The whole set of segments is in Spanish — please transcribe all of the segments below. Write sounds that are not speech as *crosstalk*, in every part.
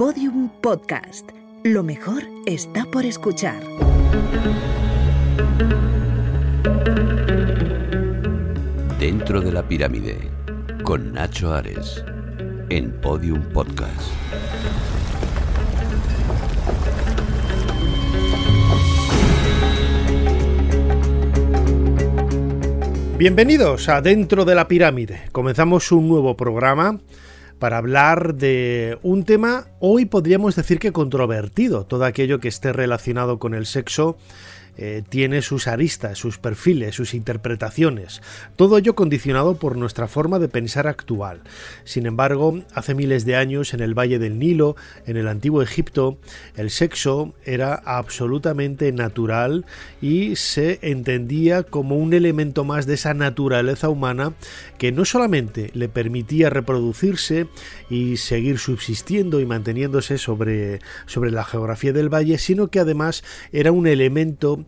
Podium Podcast. Lo mejor está por escuchar. Dentro de la pirámide, con Nacho Ares, en Podium Podcast. Bienvenidos a Dentro de la Pirámide. Comenzamos un nuevo programa para hablar de un tema hoy podríamos decir que controvertido, todo aquello que esté relacionado con el sexo eh, tiene sus aristas, sus perfiles, sus interpretaciones, todo ello condicionado por nuestra forma de pensar actual. Sin embargo, hace miles de años en el Valle del Nilo, en el antiguo Egipto, el sexo era absolutamente natural y se entendía como un elemento más de esa naturaleza humana que no solamente le permitía reproducirse y seguir subsistiendo y manteniéndose sobre, sobre la geografía del valle, sino que además era un elemento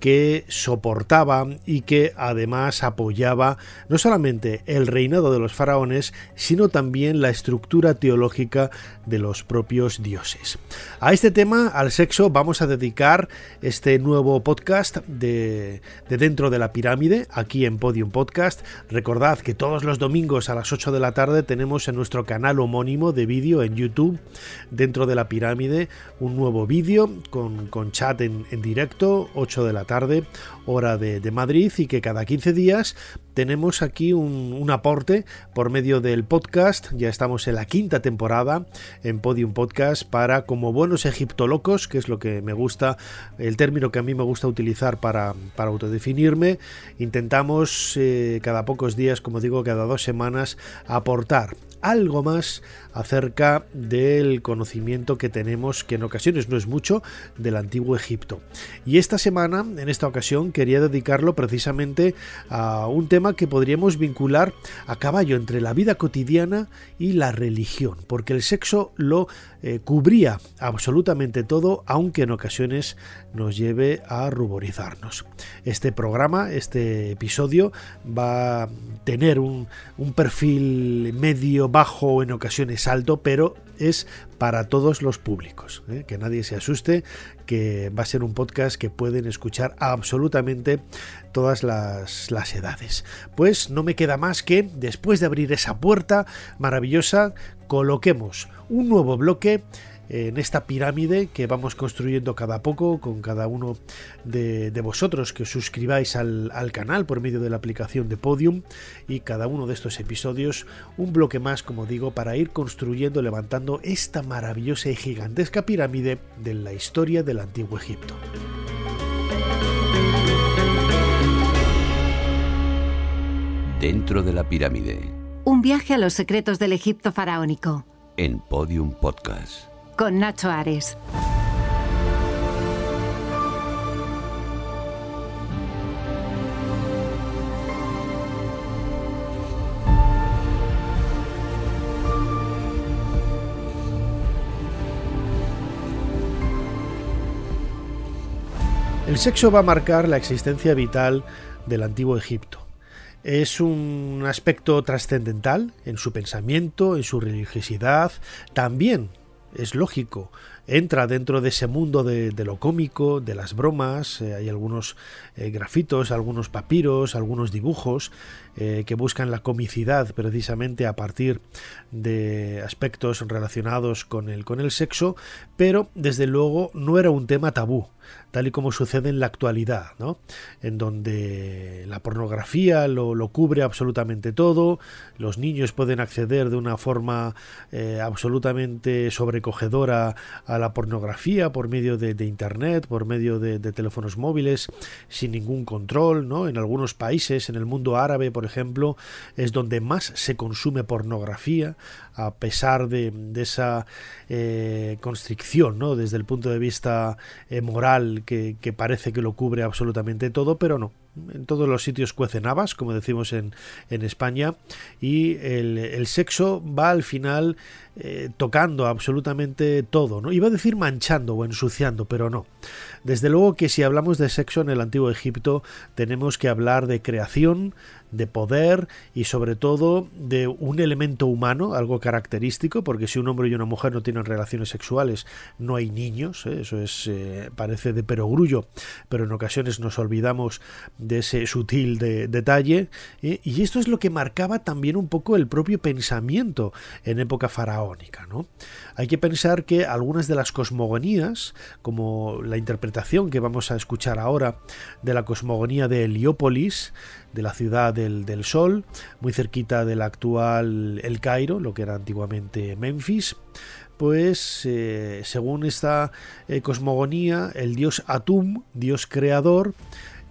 que soportaba y que además apoyaba no solamente el reinado de los faraones, sino también la estructura teológica de los propios dioses. A este tema, al sexo, vamos a dedicar este nuevo podcast de, Dentro de la Pirámide, aquí en Podium Podcast. Recordad que todos los domingos a las 8 de la tarde tenemos en nuestro canal homónimo de vídeo en YouTube, Dentro de la Pirámide, un nuevo vídeo con, chat en, en directo, 8 de la tarde, hora de, Madrid, y que cada 15 días tenemos aquí un, aporte por medio del podcast. Ya estamos en la quinta temporada en Podium Podcast para como buenos egiptolocos, que es lo que me gusta, el término que a mí me gusta utilizar para, para autodefinirme. Intentamos eh, cada pocos días, como digo, cada dos semanas, aportar algo más acerca del conocimiento que tenemos, que en ocasiones no es mucho, del antiguo Egipto. Y esta semana, en esta ocasión, quería dedicarlo precisamente a un tema que podríamos vincular a caballo entre la vida cotidiana y la religión, porque el sexo lo eh, cubría absolutamente todo, aunque en ocasiones nos lleve a ruborizarnos. Este programa, este episodio, va a tener un, un perfil medio, bajo, en ocasiones alto, pero es para todos los públicos. ¿eh? Que nadie se asuste, que va a ser un podcast que pueden escuchar absolutamente todas las edades. Pues no me queda más que, después de abrir esa puerta maravillosa, coloquemos un nuevo bloque en esta pirámide que vamos construyendo cada poco con cada uno de, vosotros que os suscribáis al, canal por medio de la aplicación de Podium y cada uno de estos episodios un bloque más, como digo, para ir construyendo, levantando esta maravillosa y gigantesca pirámide de la historia del antiguo Egipto. Dentro de la pirámide. Un viaje a los secretos del Egipto faraónico. En Podium Podcast con Nacho Ares. El sexo va a marcar la existencia vital del antiguo Egipto. Es un aspecto trascendental en su pensamiento, en su religiosidad, también es lógico, entra dentro de ese mundo de, lo cómico, de las bromas, eh, hay algunos eh, grafitos, algunos papiros, algunos dibujos eh, que buscan la comicidad precisamente a partir de aspectos relacionados con el, con el sexo, pero desde luego no era un tema tabú tal y como sucede en la actualidad, ¿no? en donde la pornografía lo, cubre absolutamente todo, los niños pueden acceder de una forma eh, absolutamente sobrecogedora la pornografía por medio de, Internet, por medio de, teléfonos móviles, sin ningún control. ¿no? En algunos países, en el mundo árabe, por ejemplo, es donde más se consume pornografía, a pesar de, esa eh, constricción, ¿no? desde el punto de vista eh, moral, que, parece que lo cubre absolutamente todo, pero no. En todos los sitios cuecen habas, como decimos en, España, y el, sexo va al final eh, tocando absolutamente todo, ¿no? Iba a decir manchando o ensuciando, pero no. Desde luego que si hablamos de sexo en el antiguo Egipto, tenemos que hablar de creación, de poder y sobre todo de un elemento humano, algo característico, porque si un hombre y una mujer no tienen relaciones sexuales, no hay niños, ¿eh? eso es eh, parece de perogrullo, pero en ocasiones nos olvidamos de ese sutil detalle, y esto es lo que marcaba también un poco el propio pensamiento en época Hay que pensar que algunas de las cosmogonías, como la interpretación que vamos a escuchar ahora de la cosmogonía de Heliópolis, de la ciudad del, Sol, muy cerquita del actual El Cairo, lo que era antiguamente Memphis, pues eh, según esta eh, cosmogonía, el dios Atum, dios creador,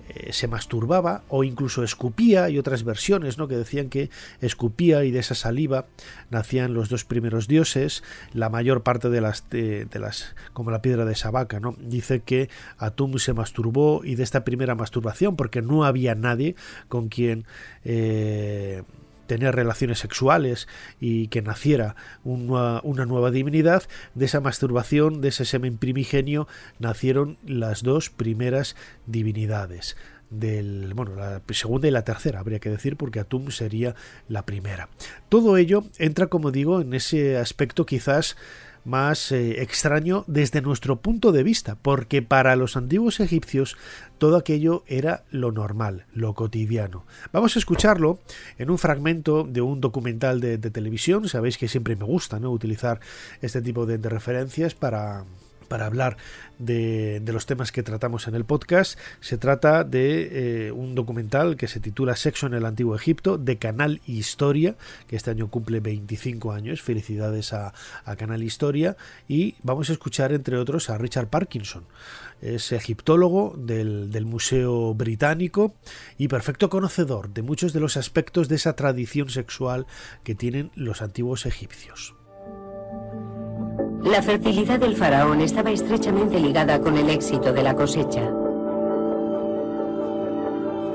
eh, se masturbaba o incluso escupía y otras versiones ¿no? que decían que escupía y de esa saliva nacían los dos primeros dioses la mayor parte de las de, las como la piedra de Sabaca ¿no? dice que Atum se masturbó y de esta primera masturbación porque no había nadie con quien eh, tener relaciones sexuales y que naciera una, una, nueva divinidad, de esa masturbación, de ese semen primigenio, nacieron las dos primeras divinidades del bueno la segunda y la tercera habría que decir porque Atum sería la primera. Todo ello entra como digo en ese aspecto quizás más eh, extraño desde nuestro punto de vista, porque para los antiguos egipcios todo aquello era lo normal, lo cotidiano. Vamos a escucharlo en un fragmento de un documental de, televisión, sabéis que siempre me gusta ¿no? utilizar este tipo de referencias para, para hablar de, los temas que tratamos en el podcast. Se trata de eh, un documental que se titula Sexo en el Antiguo Egipto, de Canal Historia, que este año cumple 25 años. Felicidades a, Canal Historia. Y vamos a escuchar, entre otros, a Richard Parkinson. Es egiptólogo del, del Museo Británico y perfecto conocedor de muchos de los aspectos de esa tradición sexual que tienen los antiguos egipcios. La fertilidad del faraón estaba estrechamente ligada con el éxito de la cosecha.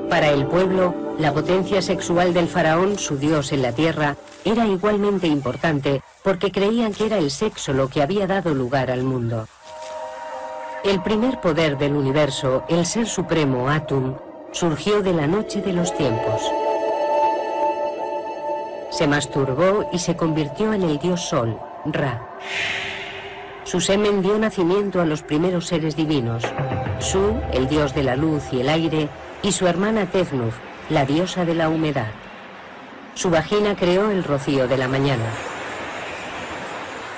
Para el pueblo, la potencia sexual del faraón, su dios en la tierra, era igualmente importante porque creían que era el sexo lo que había dado lugar al mundo. El primer poder del universo, el ser supremo Atum, surgió de la noche de los tiempos. Se masturbó y se convirtió en el dios Sol, Ra. Su semen dio nacimiento a los primeros seres divinos, Su, el dios de la luz y el aire, y su hermana Tefnuf, la diosa de la humedad. Su vagina creó el rocío de la mañana.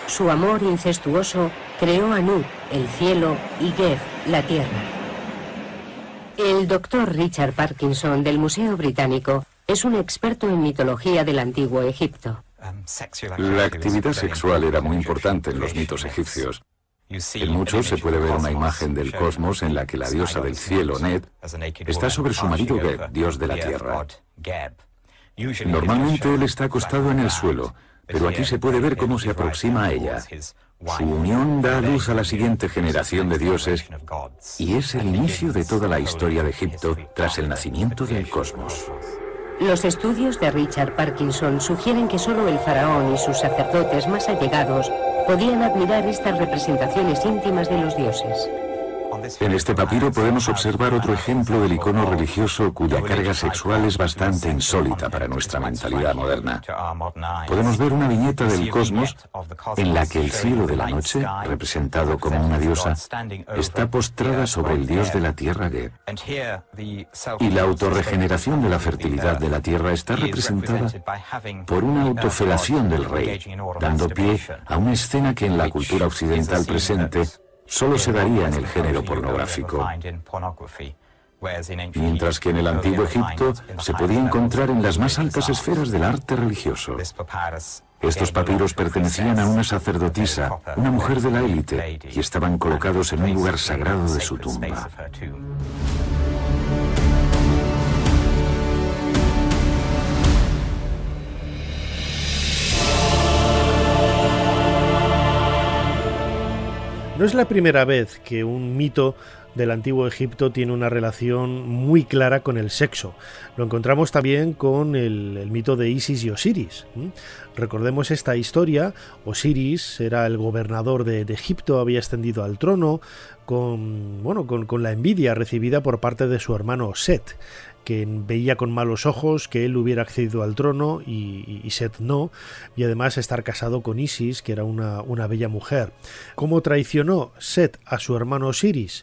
Su amor incestuoso creó a Nu, el cielo, y Geb, la tierra. El doctor Richard Parkinson del Museo Británico es un experto en mitología del antiguo Egipto. La actividad sexual era muy importante en los mitos egipcios. En muchos se puede ver una imagen del cosmos en la que la diosa del cielo, Net, está sobre su marido Geb, dios de la tierra. Normalmente él está acostado en el suelo, pero aquí se puede ver cómo se aproxima a ella. Su unión da luz a la siguiente generación de dioses y es el inicio de toda la historia de Egipto tras el nacimiento del cosmos. Los estudios de Richard Parkinson sugieren que solo el faraón y sus sacerdotes más allegados podían admirar estas representaciones íntimas de los dioses. En este papiro podemos observar otro ejemplo del icono religioso cuya carga sexual es bastante insólita para nuestra mentalidad moderna. Podemos ver una viñeta del cosmos en la que el cielo de la noche, representado como una diosa, está postrada sobre el dios de la tierra Geb. Y la autorregeneración de la fertilidad de la tierra está representada por una autofelación del rey, dando pie a una escena que en la cultura occidental presente solo se daría en el género pornográfico, mientras que en el antiguo Egipto se podía encontrar en las más altas esferas del arte religioso. Estos papiros pertenecían a una sacerdotisa, una mujer de la élite, y estaban colocados en un lugar sagrado de su tumba. No es la primera vez que un mito del antiguo Egipto tiene una relación muy clara con el sexo. Lo encontramos también con el, mito de Isis y Osiris. Recordemos esta historia, Osiris era el gobernador de, Egipto, había ascendido al trono con, bueno, con, la envidia recibida por parte de su hermano Set que veía con malos ojos que él hubiera accedido al trono y, Set no, y además estar casado con Isis, que era una, una bella mujer. ¿Cómo traicionó Set a su hermano Osiris?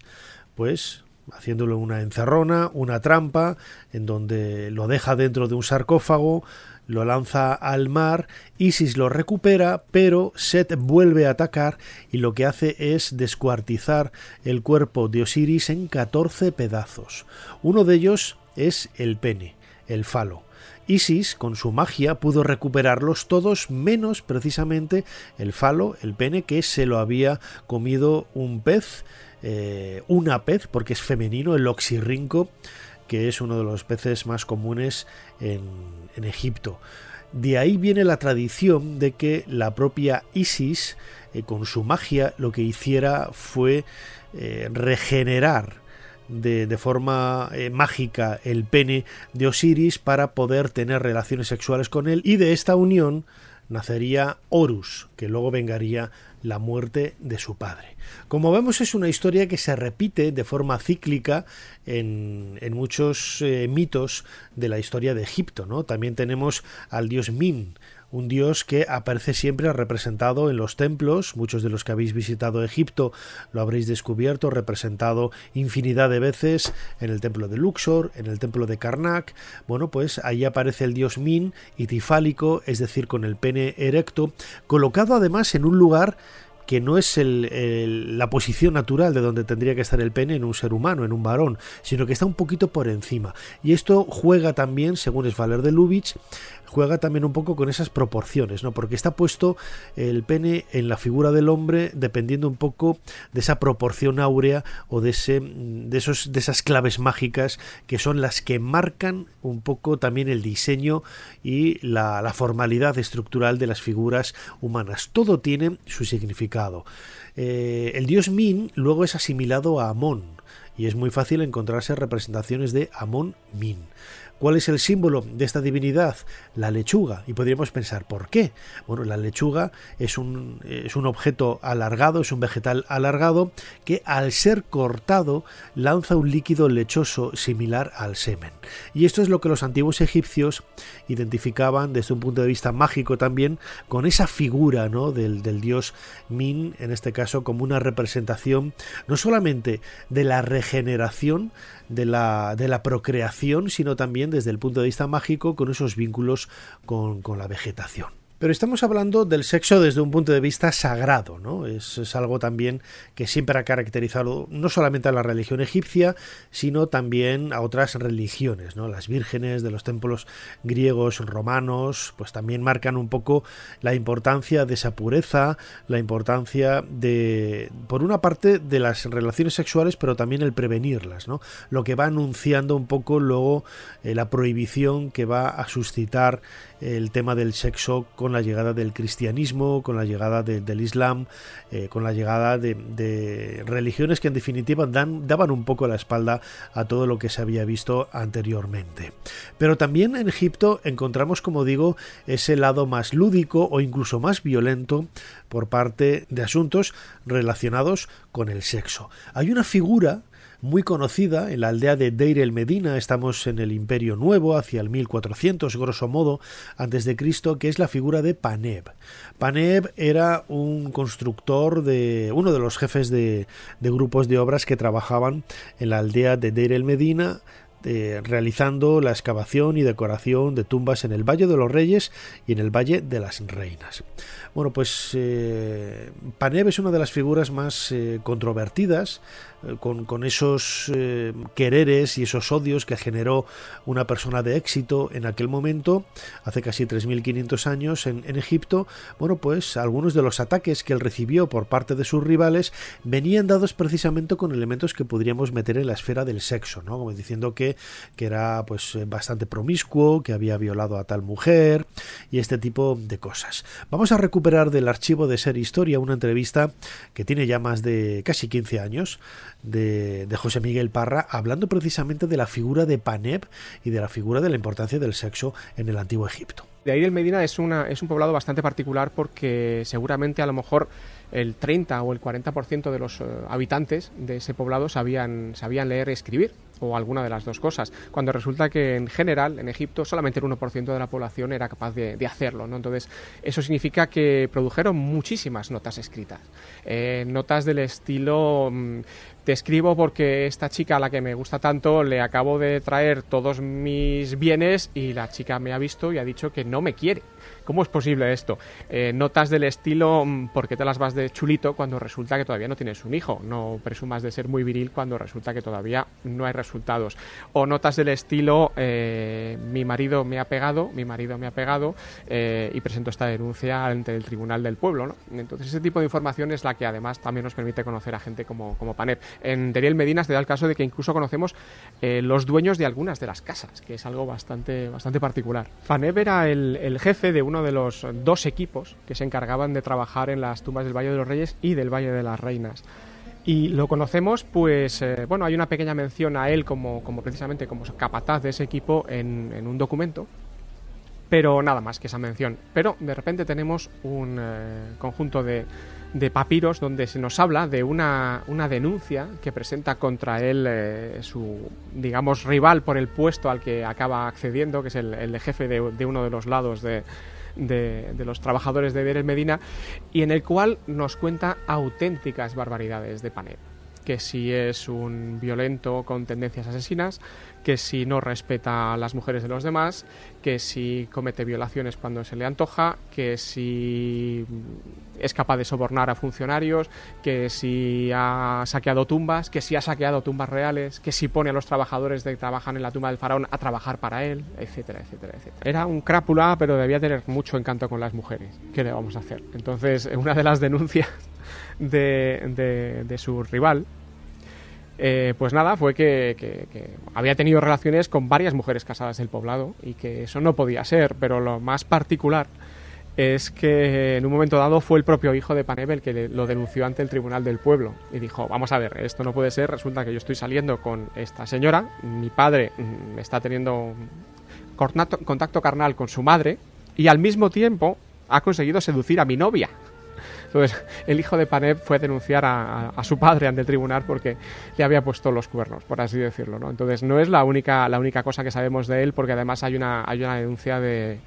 Pues haciéndole una encerrona, una trampa, en donde lo deja dentro de un sarcófago, lo lanza al mar, Isis lo recupera, pero Set vuelve a atacar y lo que hace es descuartizar el cuerpo de Osiris en 14 pedazos. Uno de ellos es el pene, el falo. Isis, con su magia, pudo recuperarlos todos, menos precisamente el falo, el pene, que se lo había comido un pez, eh, una pez, porque es femenino, el oxirrinco, que es uno de los peces más comunes en, Egipto. De ahí viene la tradición de que la propia Isis, eh, con su magia, lo que hiciera fue eh, regenerar de, forma eh, mágica el pene de Osiris para poder tener relaciones sexuales con él y de esta unión nacería Horus, que luego vengaría la muerte de su padre. Como vemos es una historia que se repite de forma cíclica en, muchos eh, mitos de la historia de Egipto. ¿no? También tenemos al dios Min, un dios que aparece siempre representado en los templos, muchos de los que habéis visitado Egipto lo habréis descubierto, representado infinidad de veces en el templo de Luxor, en el templo de Karnak, bueno, pues ahí aparece el dios Min, itifálico, es decir, con el pene erecto, colocado además en un lugar que no es la posición natural de donde tendría que estar el pene en un ser humano, en un varón, sino que está un poquito por encima. Y esto juega también, según es Valer de Lubitsch, juega también un poco con esas proporciones, ¿no? Porque está puesto el pene en la figura del hombre dependiendo un poco de esa proporción áurea o de ese de esos de esas claves mágicas que son las que marcan un poco también el diseño y la, formalidad estructural de las figuras humanas. Todo tiene su significado. Eh, el dios Min luego es asimilado a Amón y es muy fácil encontrarse representaciones de Amón Min. ¿Cuál es el símbolo de esta divinidad? La lechuga. Y podríamos pensar, ¿por qué? Bueno, la lechuga es un, es un objeto alargado, es un vegetal alargado que al ser cortado lanza un líquido lechoso similar al semen. Y esto es lo que los antiguos egipcios identificaban desde un punto de vista mágico también con esa figura ¿no? del, del dios Min, en este caso como una representación no solamente de la regeneración, de la, de la procreación, sino también desde el punto de vista mágico con esos vínculos con, con la vegetación. Pero estamos hablando del sexo desde un punto de vista sagrado, ¿no? Es, algo también que siempre ha caracterizado no solamente a la religión egipcia, sino también a otras religiones, ¿no? Las vírgenes de los templos griegos, romanos, pues también marcan un poco la importancia de esa pureza, la importancia de, por una parte, de las relaciones sexuales, pero también el prevenirlas, ¿no? Lo que va anunciando un poco luego eh, la prohibición que va a suscitar el tema del sexo con la llegada del cristianismo, con la llegada del islam, eh, con la llegada de, religiones que en definitiva dan, daban un poco la espalda a todo lo que se había visto anteriormente. Pero también en Egipto encontramos, como digo, ese lado más lúdico o incluso más violento por parte de asuntos relacionados con el sexo. Hay una figura muy conocida en la aldea de Deir el Medina, estamos en el Imperio Nuevo, hacia el 1400, grosso modo, antes de Cristo, que es la figura de Paneb. Paneb era un constructor de uno de los jefes de, grupos de obras que trabajaban en la aldea de Deir el Medina, eh, realizando la excavación y decoración de tumbas en el Valle de los Reyes y en el Valle de las Reinas. Bueno, pues eh, Paneb es una de las figuras más eh, controvertidas con, esos eh, quereres y esos odios que generó una persona de éxito en aquel momento, hace casi 3.500 años en, Egipto, bueno, pues algunos de los ataques que él recibió por parte de sus rivales venían dados precisamente con elementos que podríamos meter en la esfera del sexo, ¿no? Como diciendo que, que era pues bastante promiscuo, que había violado a tal mujer y este tipo de cosas. Vamos a recuperar del archivo de Ser Historia una entrevista que tiene ya más de casi 15 años de, José Miguel Parra, hablando precisamente de la figura de Paneb y de la figura de la importancia del sexo en el antiguo Egipto. De ahí el Medina es, una, es un poblado bastante particular porque seguramente a lo mejor el 30 o el 40% de los eh, habitantes de ese poblado sabían, sabían leer y escribir o alguna de las dos cosas, cuando resulta que en general en Egipto solamente el 1% de la población era capaz de, hacerlo. ¿no? Entonces, eso significa que produjeron muchísimas notas escritas, eh, notas del estilo... Te escribo porque esta chica a la que me gusta tanto le acabo de traer todos mis bienes y la chica me ha visto y ha dicho que no me quiere. ¿Cómo es posible esto? Eh, notas del estilo mm, ¿por qué te las vas de chulito cuando resulta que todavía no tienes un hijo? No presumas de ser muy viril cuando resulta que todavía no hay resultados. O notas del estilo eh, mi marido me ha pegado, mi marido me ha pegado eh, y presento esta denuncia ante el Tribunal del Pueblo. Entonces ese tipo de información es la que además también nos permite conocer a gente como, como Panep. En Deriel Medina se da el caso de que incluso conocemos los dueños de algunas de las casas, que es algo bastante, bastante particular. Panep era el, el jefe de uno de los dos equipos que se encargaban de trabajar en las tumbas del Valle de los Reyes y del Valle de las Reinas. Y lo conocemos, pues, eh, bueno, hay una pequeña mención a él como, como precisamente como capataz de ese equipo en, un documento, pero nada más que esa mención. Pero de repente tenemos un eh, conjunto de, de, papiros donde se nos habla de una, una denuncia que presenta contra él eh, su, digamos, rival por el puesto al que acaba accediendo, que es el, jefe de, de uno de los lados de, de, los trabajadores de Der Medina y en el cual nos cuenta auténticas barbaridades de Panet que si es un violento con tendencias asesinas, que si no respeta a las mujeres de los demás, que si comete violaciones cuando se le antoja, que si es capaz de sobornar a funcionarios, que si ha saqueado tumbas, que si ha saqueado tumbas reales, que si pone a los trabajadores que trabajan en la tumba del faraón a trabajar para él, etcétera, etcétera, etcétera. Era un crápula, pero debía tener mucho encanto con las mujeres. ¿Qué le vamos a hacer? Entonces, una de las denuncias de, su rival, eh, pues nada, fue que, había tenido relaciones con varias mujeres casadas del poblado y que eso no podía ser, pero lo más particular es que en un momento dado fue el propio hijo de Panebel que lo denunció ante el tribunal del pueblo y dijo, vamos a ver, esto no puede ser, resulta que yo estoy saliendo con esta señora, mi padre mm, está teniendo contacto carnal con su madre y al mismo tiempo ha conseguido seducir a mi novia. Entonces, el hijo de Paneb fue a denunciar a, su padre ante el tribunal porque le había puesto los cuernos, por así decirlo. ¿no? Entonces, no es la única, la única cosa que sabemos de él, porque además hay una, hay una denuncia de,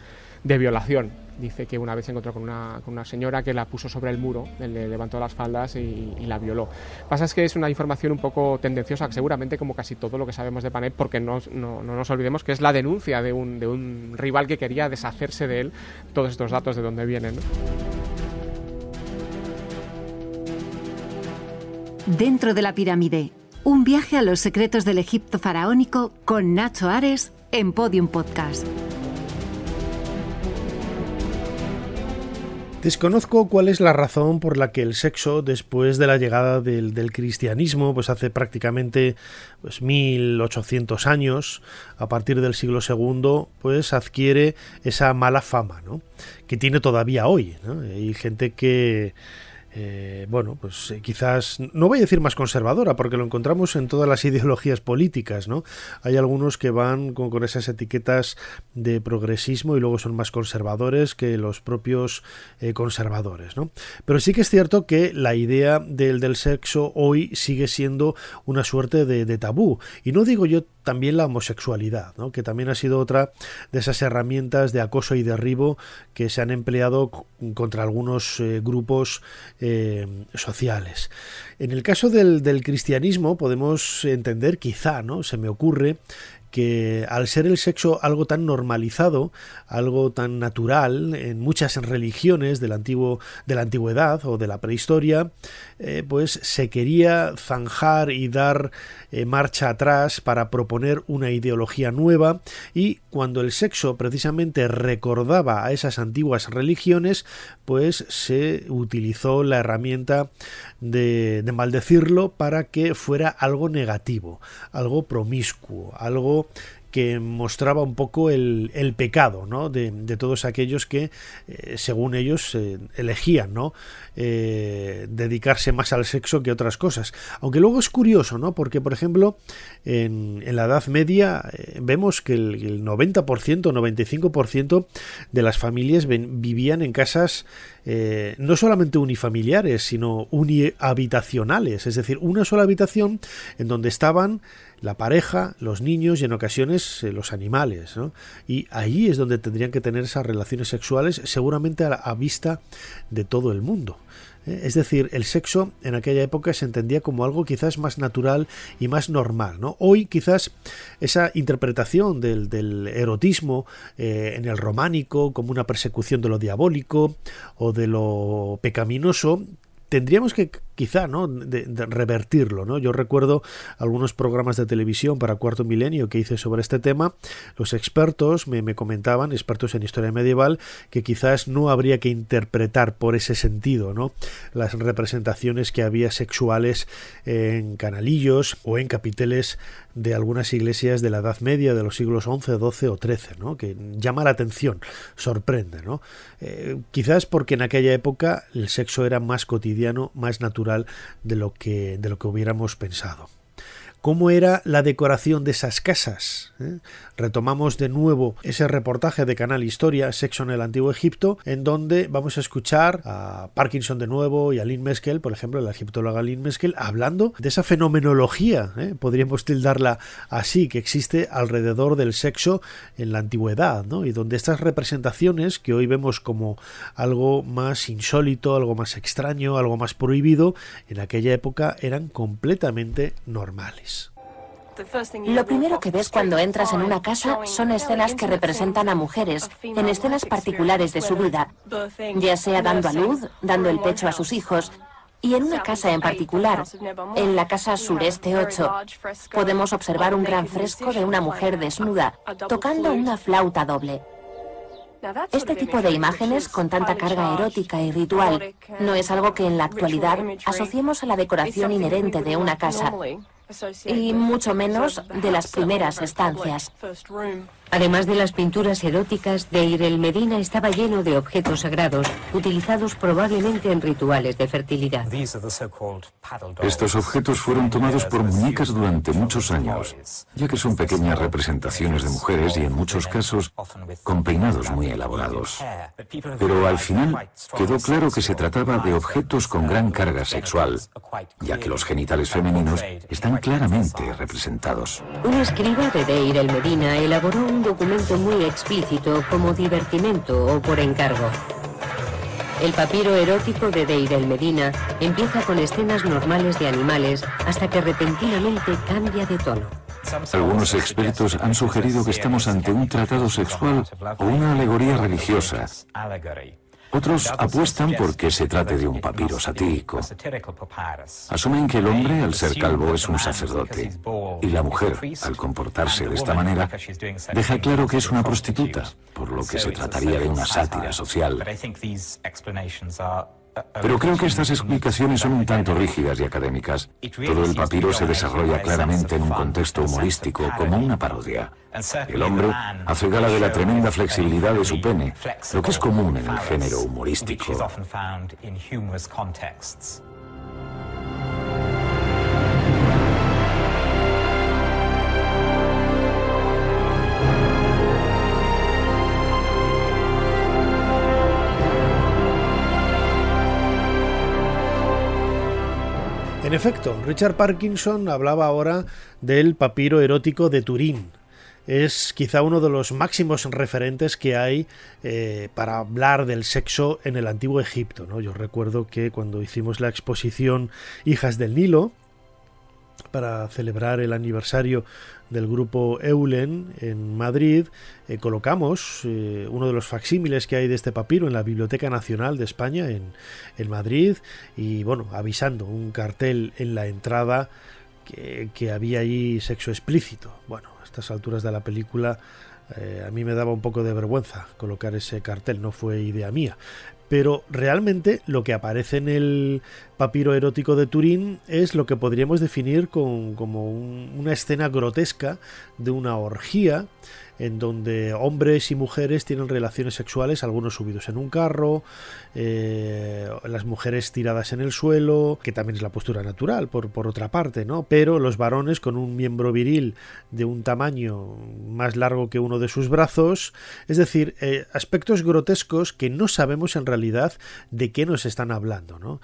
violación. Dice que una vez se encontró con una, con una, señora que la puso sobre el muro, le levantó las faldas y, la violó. Pasa es que es una información un poco tendenciosa, seguramente como casi todo lo que sabemos de Paneb, porque no, no, no, nos olvidemos que es la denuncia de un, de un rival que quería deshacerse de él, todos estos datos de dónde vienen. Dentro de la pirámide, un viaje a los secretos del Egipto faraónico con Nacho Ares en Podium Podcast. Desconozco cuál es la razón por la que el sexo, después de la llegada del, cristianismo, pues hace prácticamente pues, 1800 años, a partir del siglo II, pues adquiere esa mala fama, ¿no? Que tiene todavía hoy. Hay gente que eh, bueno, pues eh, quizás, no voy a decir más conservadora, porque lo encontramos en todas las ideologías políticas, ¿no? Hay algunos que van con, esas etiquetas de progresismo y luego son más conservadores que los propios eh, conservadores, ¿no? Pero sí que es cierto que la idea del, del sexo hoy sigue siendo una suerte de, de tabú. Y no digo yo también la homosexualidad, ¿no? que también ha sido otra de esas herramientas de acoso y derribo que se han empleado contra algunos eh, grupos eh, sociales. En el caso del, cristianismo podemos entender, quizá, ¿no? Se me ocurre que al ser el sexo algo tan normalizado, algo tan natural en muchas religiones antiguo, de la antigüedad o de la prehistoria, eh, pues se quería zanjar y dar eh, marcha atrás para proponer una ideología nueva. Y cuando el sexo precisamente recordaba a esas antiguas religiones, pues se utilizó la herramienta de, de maldecirlo para que fuera algo negativo, algo promiscuo, algo que mostraba un poco el, pecado ¿no? de, todos aquellos que, eh, según ellos, eh, elegían ¿no? Eh, dedicarse más al sexo que otras cosas. Aunque luego es curioso, ¿no? porque, por ejemplo, en, la Edad Media vemos que el, el 90%, 95% de las familias vivían en casas no solamente unifamiliares, sino unihabitacionales, es decir, una sola habitación en donde estaban la pareja, los niños y en ocasiones eh, los animales. Y ahí es donde tendrían que tener esas relaciones sexuales seguramente a, vista de todo el mundo. Es decir, el sexo en aquella época se entendía como algo quizás más natural y más normal. ¿no? Hoy quizás esa interpretación del, erotismo eh, en el románico como una persecución de lo diabólico o de lo pecaminoso tendríamos que quizá no de, revertirlo no yo recuerdo algunos programas de televisión para cuarto milenio que hice sobre este tema los expertos me, me, comentaban expertos en historia medieval que quizás no habría que interpretar por ese sentido no las representaciones que había sexuales en canalillos o en capiteles de algunas iglesias de la Edad Media de los siglos XI, XII o XIII, ¿no? que llama la atención, sorprende. ¿no? Eh, quizás porque en aquella época el sexo era más cotidiano, más natural de lo que, de lo que hubiéramos pensado cómo era la decoración de esas casas. ¿eh? Retomamos de nuevo ese reportaje de Canal Historia, Sexo en el Antiguo Egipto, en donde vamos a escuchar a Parkinson de nuevo y a Lynn Meskel, por ejemplo, la egiptóloga Lynn Meskel, hablando de esa fenomenología, ¿eh? podríamos tildarla así, que existe alrededor del sexo en la antigüedad, ¿no? y donde estas representaciones, que hoy vemos como algo más insólito, algo más extraño, algo más prohibido, en aquella época eran completamente normales. Lo primero que ves cuando entras en una casa son escenas que representan a mujeres en escenas particulares de su vida, ya sea dando a luz, dando el pecho a sus hijos. Y en una casa en particular, en la casa sureste 8, podemos observar un gran fresco de una mujer desnuda tocando una flauta doble. Este tipo de imágenes con tanta carga erótica y ritual no es algo que en la actualidad asociemos a la decoración inherente de una casa y mucho menos de las primeras estancias. Además de las pinturas eróticas, Deir el Medina estaba lleno de objetos sagrados, utilizados probablemente en rituales de fertilidad. Estos objetos fueron tomados por muñecas durante muchos años, ya que son pequeñas representaciones de mujeres y en muchos casos con peinados muy elaborados. Pero al final quedó claro que se trataba de objetos con gran carga sexual, ya que los genitales femeninos están claramente representados. Un escriba de Deir el Medina elaboró un documento muy explícito como divertimento o por encargo. El papiro erótico de Deir el Medina empieza con escenas normales de animales hasta que repentinamente cambia de tono. Algunos expertos han sugerido que estamos ante un tratado sexual o una alegoría religiosa. Otros apuestan porque se trate de un papiro satírico. Asumen que el hombre, al ser calvo, es un sacerdote, y la mujer, al comportarse de esta manera, deja claro que es una prostituta, por lo que se trataría de una sátira social. Pero creo que estas explicaciones son un tanto rígidas y académicas. Todo el papiro se desarrolla claramente en un contexto humorístico, como una parodia. El hombre hace gala de la tremenda flexibilidad de su pene, lo que es común en el género humorístico. En efecto, Richard Parkinson hablaba ahora del papiro erótico de Turín. Es quizá uno de los máximos referentes que hay eh, para hablar del sexo en el antiguo Egipto. ¿no? Yo recuerdo que cuando hicimos la exposición Hijas del Nilo, para celebrar el aniversario del grupo Eulen en Madrid, eh, colocamos eh, uno de los facsímiles que hay de este papiro en la Biblioteca Nacional de España en, Madrid y bueno, avisando un cartel en la entrada que, que había allí sexo explícito. Bueno, a estas alturas de la película eh, a mí me daba un poco de vergüenza colocar ese cartel, no fue idea mía. pero realmente lo que aparece en el papiro erótico de Turín es lo que podríamos definir como una escena grotesca de una orgía en donde hombres y mujeres tienen relaciones sexuales, algunos subidos en un carro, eh, las mujeres tiradas en el suelo, que también es la postura natural, por, por otra parte, ¿no? Pero los varones con un miembro viril de un tamaño más largo que uno de sus brazos, es decir, eh, aspectos grotescos que no sabemos en realidad de qué nos están hablando, ¿no?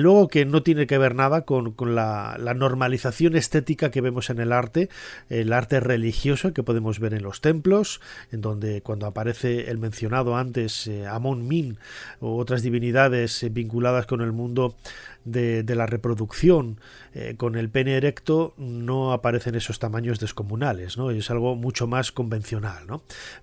Luego que no tiene que ver nada con, con la, la normalización estética que vemos en el arte, el arte religioso que podemos ver en los templos, en donde cuando aparece el mencionado antes eh, Amon Min o otras divinidades eh, vinculadas con el mundo de, la reproducción eh, con el pene erecto no aparecen esos tamaños descomunales, ¿no? Es algo mucho más convencional, ¿no?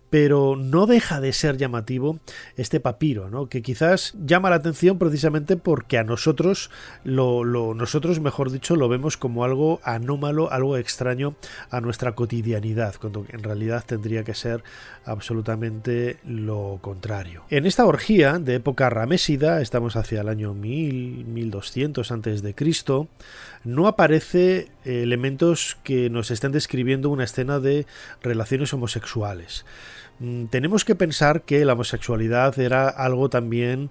Pero no deja de ser llamativo este papiro, ¿no? Que quizás llama la atención precisamente porque a nosotros, lo, nosotros, mejor dicho, lo vemos como algo anómalo, algo extraño a nuestra cotidianidad, cuando en realidad tendría que ser absolutamente lo contrario. En esta orgía de época ramésida, estamos hacia el año 1000, 1200, antes de Cristo, no aparece eh, elementos que nos estén describiendo una escena de relaciones homosexuales. Mm, tenemos que pensar que la homosexualidad era algo también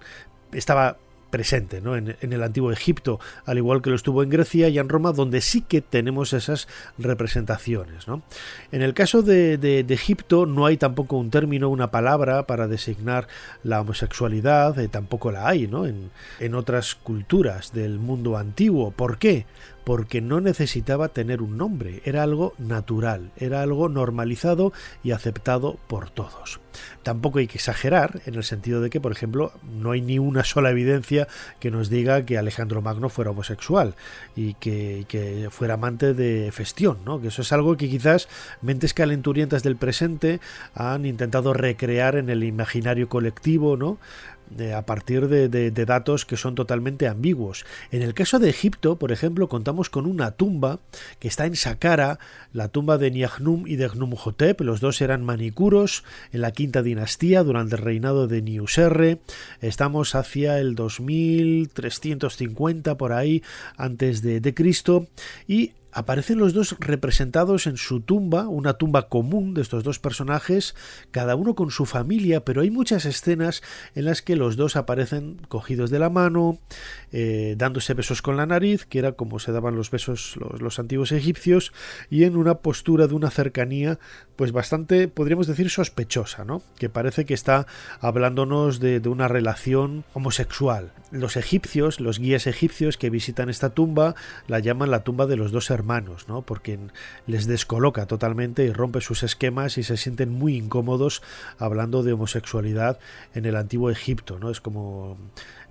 estaba presente ¿no? en, el antiguo Egipto, al igual que lo estuvo en Grecia y en Roma, donde sí que tenemos esas representaciones. ¿no? En el caso de, Egipto no hay tampoco un término, una palabra para designar la homosexualidad, eh, tampoco la hay ¿no? en otras culturas del mundo antiguo. ¿Por qué? Porque no necesitaba tener un nombre, era algo natural, era algo normalizado y aceptado por todos. Tampoco hay que exagerar en el sentido de que, por ejemplo, no hay ni una sola evidencia que nos diga que Alejandro Magno fuera homosexual y que, fuera amante de Festión, ¿no? que eso es algo que quizás mentes calenturientas del presente han intentado recrear en el imaginario colectivo, ¿no? A partir de, datos que son totalmente ambiguos. En el caso de Egipto, por ejemplo, contamos con una tumba que está en Saqqara, la tumba de Niagnum y de Gnumhotep, los dos eran manicuros en la quinta dinastía durante el reinado de Niuserre. Estamos hacia el 2350 por ahí antes de, de Cristo y aparecen los dos representados en su tumba, una tumba común de estos dos personajes, cada uno con su familia, pero hay muchas escenas en las que los dos aparecen cogidos de la mano, eh, dándose besos con la nariz, que era como se daban los besos los, antiguos egipcios, y en una postura de una cercanía, pues bastante, podríamos decir, sospechosa, ¿no? Que parece que está hablándonos de, de una relación homosexual. Los egipcios, los guías egipcios que visitan esta tumba, la llaman la tumba de los dos hermanos, ¿no? Porque les descoloca totalmente y rompe sus esquemas y se sienten muy incómodos hablando de homosexualidad en el antiguo Egipto, ¿no? Es como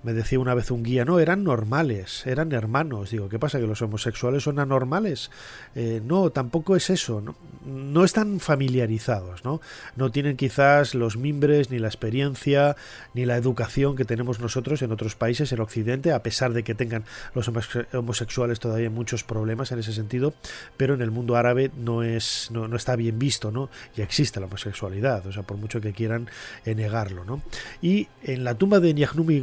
me decía una vez un guía, no, eran normales, eran hermanos. Digo, ¿qué pasa? ¿Que los homosexuales son anormales? Eh, no, tampoco es eso. No, no, están familiarizados, ¿no? No tienen quizás los mimbres, ni la experiencia, ni la educación que tenemos nosotros en otros países, en Occidente, a pesar de que tengan los homosexuales todavía muchos problemas en ese sentido, pero en el mundo árabe no, es, no, no está bien visto, ¿no? Y existe la homosexualidad, o sea, por mucho que quieran eh, negarlo, ¿no? Y en la tumba de y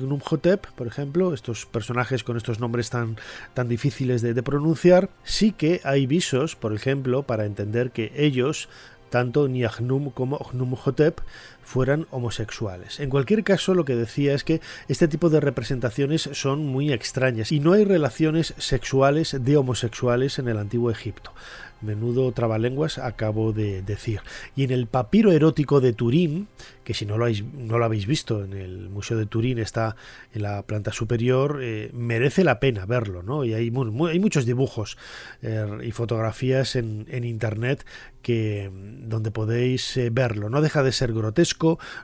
Por ejemplo, estos personajes con estos nombres tan, tan difíciles de, de pronunciar, sí que hay visos, por ejemplo, para entender que ellos tanto Niagnum como Gnumhotep fueran homosexuales. En cualquier caso, lo que decía es que este tipo de representaciones son muy extrañas y no hay relaciones sexuales de homosexuales en el antiguo Egipto. Menudo trabalenguas acabo de decir. Y en el papiro erótico de Turín, que si no lo, habéis, no lo habéis visto en el Museo de Turín, está en la planta superior, eh, merece la pena verlo, ¿no? Y hay, hay muchos dibujos eh, y fotografías en, internet que donde podéis eh, verlo. No deja de ser grotesco,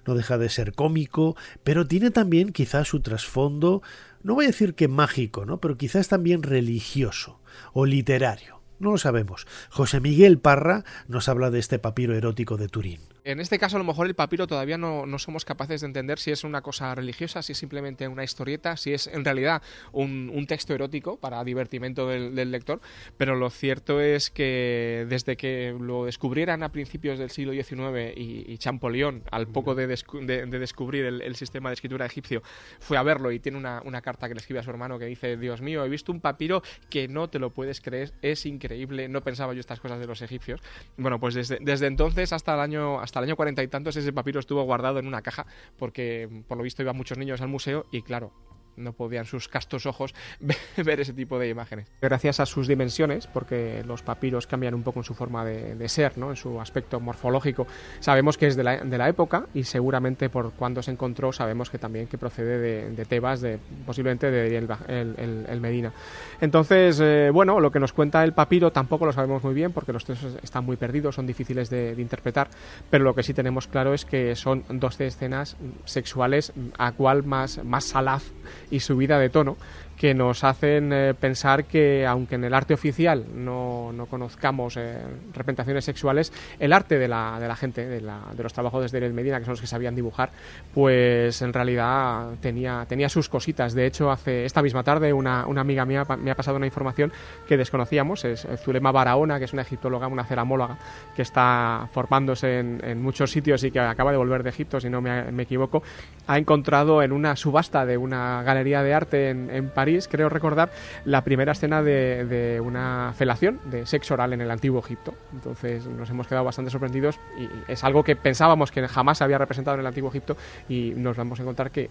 no deja de ser cómico, pero tiene también quizás su trasfondo, no voy a decir que mágico, ¿no? Pero quizás también religioso o literario. No lo sabemos. José Miguel Parra nos habla de este papiro erótico de Turín. En este caso, a lo mejor el papiro todavía no, no, somos capaces de entender si es una cosa religiosa, si es simplemente una historieta, si es en realidad un, texto erótico para divertimento del, lector. Pero lo cierto es que desde que lo descubrieran a principios del siglo XIX y, Champollion, al poco de, de, de descubrir el, sistema de escritura egipcio, fue a verlo y tiene una, carta que le escribe a su hermano que dice: Dios mío, he visto un papiro que no te lo puedes creer, es increíble, no pensaba yo estas cosas de los egipcios. Bueno, pues desde, desde entonces hasta el año. Hasta el año cuarenta y tantos ese papiro estuvo guardado en una caja porque por lo visto iban muchos niños al museo y claro, no podían sus castos ojos *laughs* ver ese tipo de imágenes. Gracias a sus dimensiones, porque los papiros cambian un poco en su forma de, ser, ¿no? en su aspecto morfológico, sabemos que es de la, de la, época y seguramente por cuando se encontró sabemos que también que procede de, Tebas, de, posiblemente de el, el, Medina. Entonces, eh, bueno, lo que nos cuenta el papiro tampoco lo sabemos muy bien porque los textos están muy perdidos, son difíciles de, interpretar, pero lo que sí tenemos claro es que son 12 escenas sexuales a cual más, más salaz y subida de tono que nos hacen eh, pensar que aunque en el arte oficial no, no conozcamos eh, representaciones sexuales, el arte de la, de la gente, de, la, de, los trabajadores de Medina, que son los que sabían dibujar, pues en realidad tenía, tenía sus cositas. De hecho, hace esta misma tarde una, una amiga mía me ha pasado una información que desconocíamos, es Zulema Barahona, que es una egiptóloga, una ceramóloga, que está formándose en, en muchos sitios y que acaba de volver de Egipto, si no me, me, equivoco, ha encontrado en una subasta de una galería de arte en, en París París, creo recordar, la primera escena de, de, una felación, de sexo oral en el antiguo Egipto. Entonces nos hemos quedado bastante sorprendidos y es algo que pensábamos que jamás se había representado en el antiguo Egipto y nos vamos a encontrar que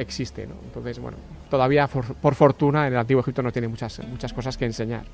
existe. ¿no? Entonces, bueno, todavía por, por, fortuna en el antiguo Egipto no tiene muchas, muchas cosas que enseñar.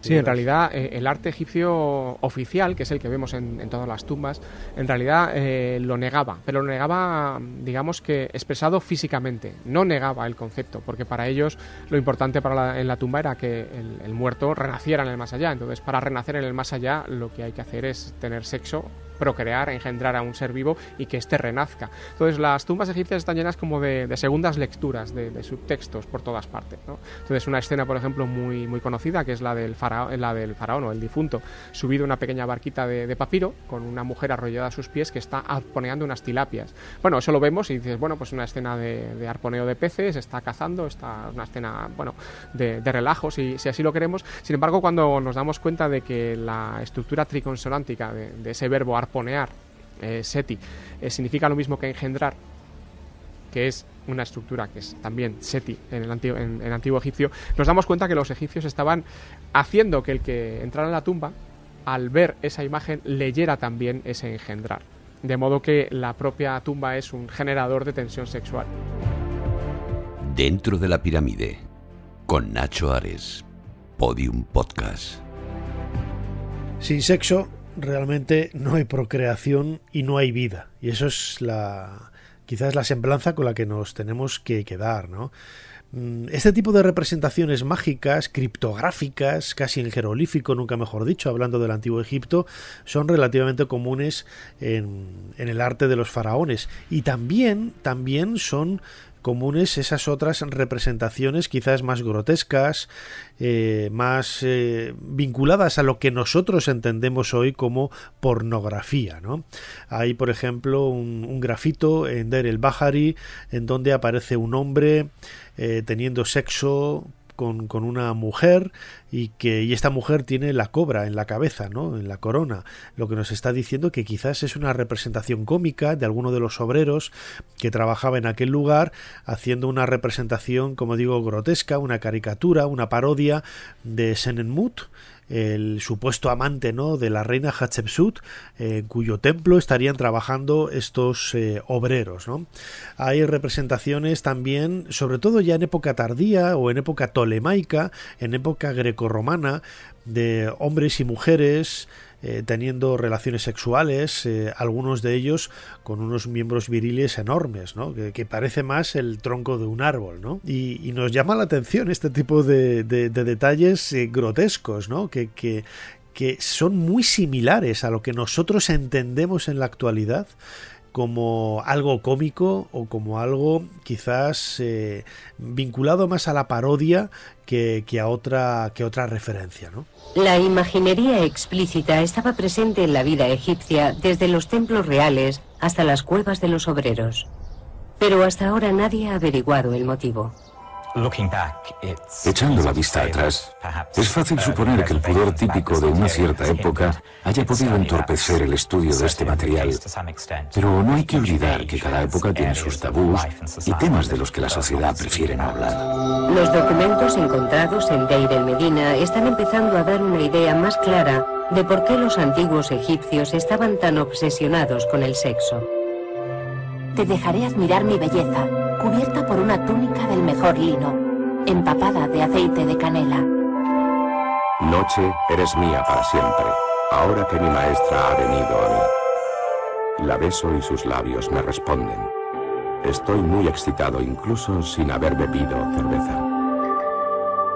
Sí, en realidad eh, el arte egipcio oficial, que es el que vemos en, en todas las tumbas, en realidad eh, lo negaba, pero lo negaba, digamos que expresado físicamente, no negaba el concepto, porque para ellos lo importante para la, en la tumba era que el, el muerto renaciera en el más allá. Entonces, para renacer en el más allá, lo que hay que hacer es tener sexo procrear, engendrar a un ser vivo y que éste renazca. Entonces las tumbas egipcias están llenas como de, de segundas lecturas, de, de, subtextos por todas partes. ¿no? Entonces una escena, por ejemplo, muy, muy conocida, que es la del, faraón, la del faraón o el difunto, subido una pequeña barquita de, de, papiro con una mujer arrollada a sus pies que está arponeando unas tilapias. Bueno, eso lo vemos y dices, bueno, pues una escena de, de arponeo de peces, está cazando, está una escena, bueno, de, de relajo, si, si, así lo queremos. Sin embargo, cuando nos damos cuenta de que la estructura triconsonántica de ese verbo arponear, eh, seti, eh, significa lo mismo que engendrar, que es una estructura que es también seti en el, antiguo, en, en el antiguo egipcio, nos damos cuenta que los egipcios estaban haciendo que el que entrara en la tumba, al ver esa imagen, leyera también ese engendrar. De modo que la propia tumba es un generador de tensión sexual. Dentro de la pirámide, con Nacho Ares, Podium Podcast. Sin sexo, realmente no hay procreación y no hay vida. Y eso es la quizás la semblanza con la que nos tenemos que quedar, ¿no? Este tipo de representaciones mágicas, criptográficas, casi en jeroglífico, nunca mejor dicho, hablando del antiguo Egipto, son relativamente comunes en, en el arte de los faraones. Y también, también son comunes esas otras representaciones quizás más grotescas, eh, más eh, vinculadas a lo que nosotros entendemos hoy como pornografía. ¿no? Hay, por ejemplo, un, grafito en Der el Bahari en donde aparece un hombre eh, teniendo sexo con, con, una mujer y que y esta mujer tiene la cobra en la cabeza, ¿no? en la corona, lo que nos está diciendo que quizás es una representación cómica de alguno de los obreros que trabajaba en aquel lugar haciendo una representación, como digo, grotesca, una caricatura, una parodia de Senenmut, el supuesto amante ¿no? de la reina Hatshepsut, eh, en cuyo templo estarían trabajando estos eh, obreros. ¿no? Hay representaciones también, sobre todo ya en época tardía o en época tolemaica, en época grecorromana, de hombres y mujeres eh, teniendo relaciones sexuales, eh, algunos de ellos con unos miembros viriles enormes, ¿no? que, parece más el tronco de un árbol. Y, nos llama la atención este tipo de, de, de detalles eh, grotescos, ¿no? que son muy similares a lo que nosotros entendemos en la actualidad como algo cómico o como algo quizás eh, vinculado más a la parodia que, a otra, que otra referencia. ¿no? La imaginería explícita estaba presente en la vida egipcia desde los templos reales hasta las cuevas de los obreros. Pero hasta ahora nadie ha averiguado el motivo. Echando la vista atrás, es fácil suponer que el pudor típico de una cierta época haya podido entorpecer el estudio de este material. Pero no hay que olvidar que cada época tiene sus tabús y temas de los que la sociedad prefiere no hablar. Los documentos encontrados en Deir el Medina están empezando a dar una idea más clara de por qué los antiguos egipcios estaban tan obsesionados con el sexo. Te dejaré admirar mi belleza, cubierta por una túnica del mejor lino, empapada de aceite de canela. Noche, eres mía para siempre, ahora que mi maestra ha venido a mí. La beso y sus labios me responden. Estoy muy excitado incluso sin haber bebido cerveza.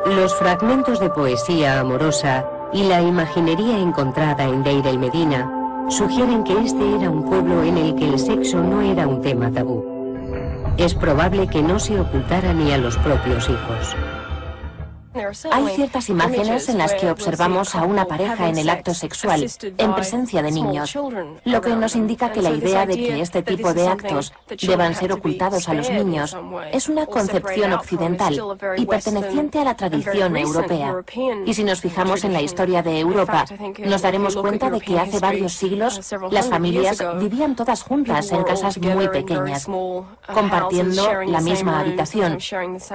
Los fragmentos de poesía amorosa y la imaginería encontrada en Deir el Medina sugieren que este era un pueblo en el que el sexo no era un tema tabú. Es probable que no se ocultara ni a los propios hijos. Hay ciertas imágenes en las que observamos a una pareja en el acto sexual, en presencia de niños, lo que nos indica que la idea de que este tipo de actos deban ser ocultados a los niños es una concepción occidental y perteneciente a la tradición europea. Y si nos fijamos en la historia de Europa, nos daremos cuenta de que hace varios siglos las familias vivían todas juntas en casas muy pequeñas, compartiendo la misma habitación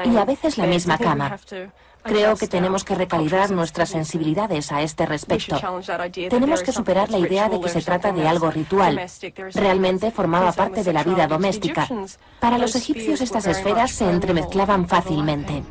y a veces la misma cama. Creo que tenemos que recalibrar nuestras sensibilidades a este respecto. Tenemos que superar la idea de que se trata de algo ritual. Realmente formaba parte de la vida doméstica. Para los egipcios estas esferas se entremezclaban fácilmente.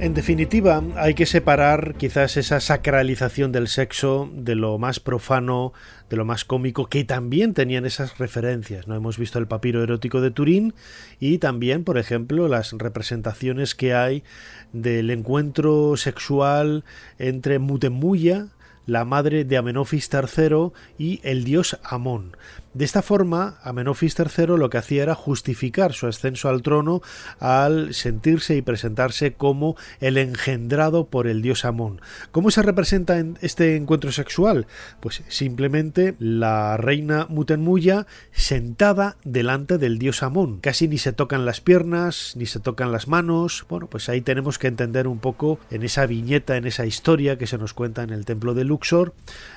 En definitiva, hay que separar quizás esa sacralización del sexo de lo más profano, de lo más cómico, que también tenían esas referencias. ¿no? Hemos visto el papiro erótico de Turín y también, por ejemplo, las representaciones que hay del encuentro sexual entre Mutemuya, la madre de Amenofis III y el dios Amón. De esta forma, Amenofis III lo que hacía era justificar su ascenso al trono al sentirse y presentarse como el engendrado por el dios Amón. ¿Cómo se representa en este encuentro sexual? Pues simplemente la reina Mutenmuya sentada delante del dios Amón. Casi ni se tocan las piernas, ni se tocan las manos. Bueno, pues ahí tenemos que entender un poco en esa viñeta, en esa historia que se nos cuenta en el templo de Luxor,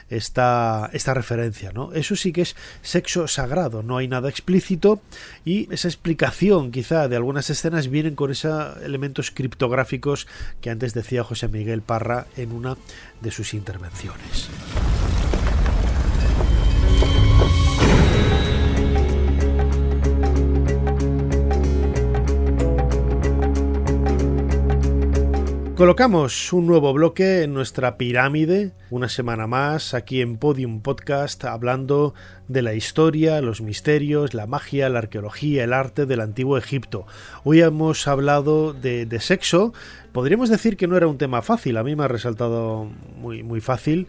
esta, esta referencia. ¿no? Eso sí que es sexo sagrado, no hay nada explícito y esa explicación quizá de algunas escenas vienen con esos elementos criptográficos que antes decía José Miguel Parra en una de sus intervenciones. Colocamos un nuevo bloque en nuestra pirámide, una semana más, aquí en Podium Podcast, hablando de la historia, los misterios, la magia, la arqueología, el arte del antiguo Egipto. Hoy hemos hablado de, sexo, podríamos decir que no era un tema fácil, a mí me ha resaltado muy, muy fácil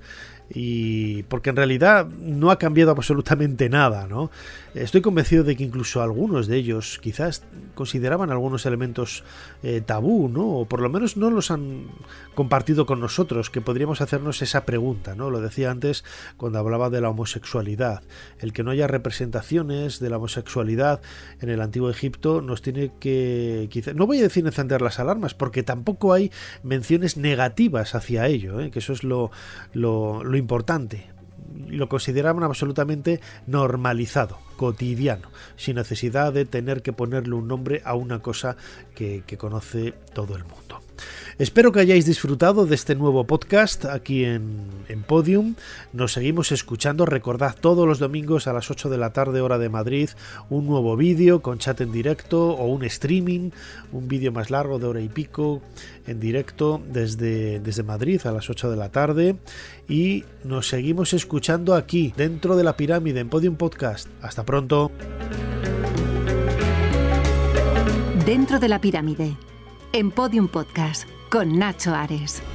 y porque en realidad no ha cambiado absolutamente nada, ¿no? Estoy convencido de que incluso algunos de ellos quizás consideraban algunos elementos eh, tabú, ¿no? O por lo menos no los han compartido con nosotros, que podríamos hacernos esa pregunta, ¿no? Lo decía antes cuando hablaba de la homosexualidad. El que no haya representaciones de la homosexualidad en el antiguo Egipto nos tiene que, quizás, no voy a decir encender las alarmas, porque tampoco hay menciones negativas hacia ello, ¿eh? que eso es lo, lo, lo importante lo consideraban absolutamente normalizado, cotidiano, sin necesidad de tener que ponerle un nombre a una cosa que, conoce todo el mundo. Espero que hayáis disfrutado de este nuevo podcast aquí en, en, Podium. Nos seguimos escuchando. Recordad todos los domingos a las 8 de la tarde hora de Madrid un nuevo vídeo con chat en directo o un streaming, un vídeo más largo de hora y pico en directo desde, desde Madrid a las 8 de la tarde. Y nos seguimos escuchando aquí dentro de la pirámide en Podium Podcast. Hasta pronto. Dentro de la pirámide en Podium Podcast con Nacho Ares.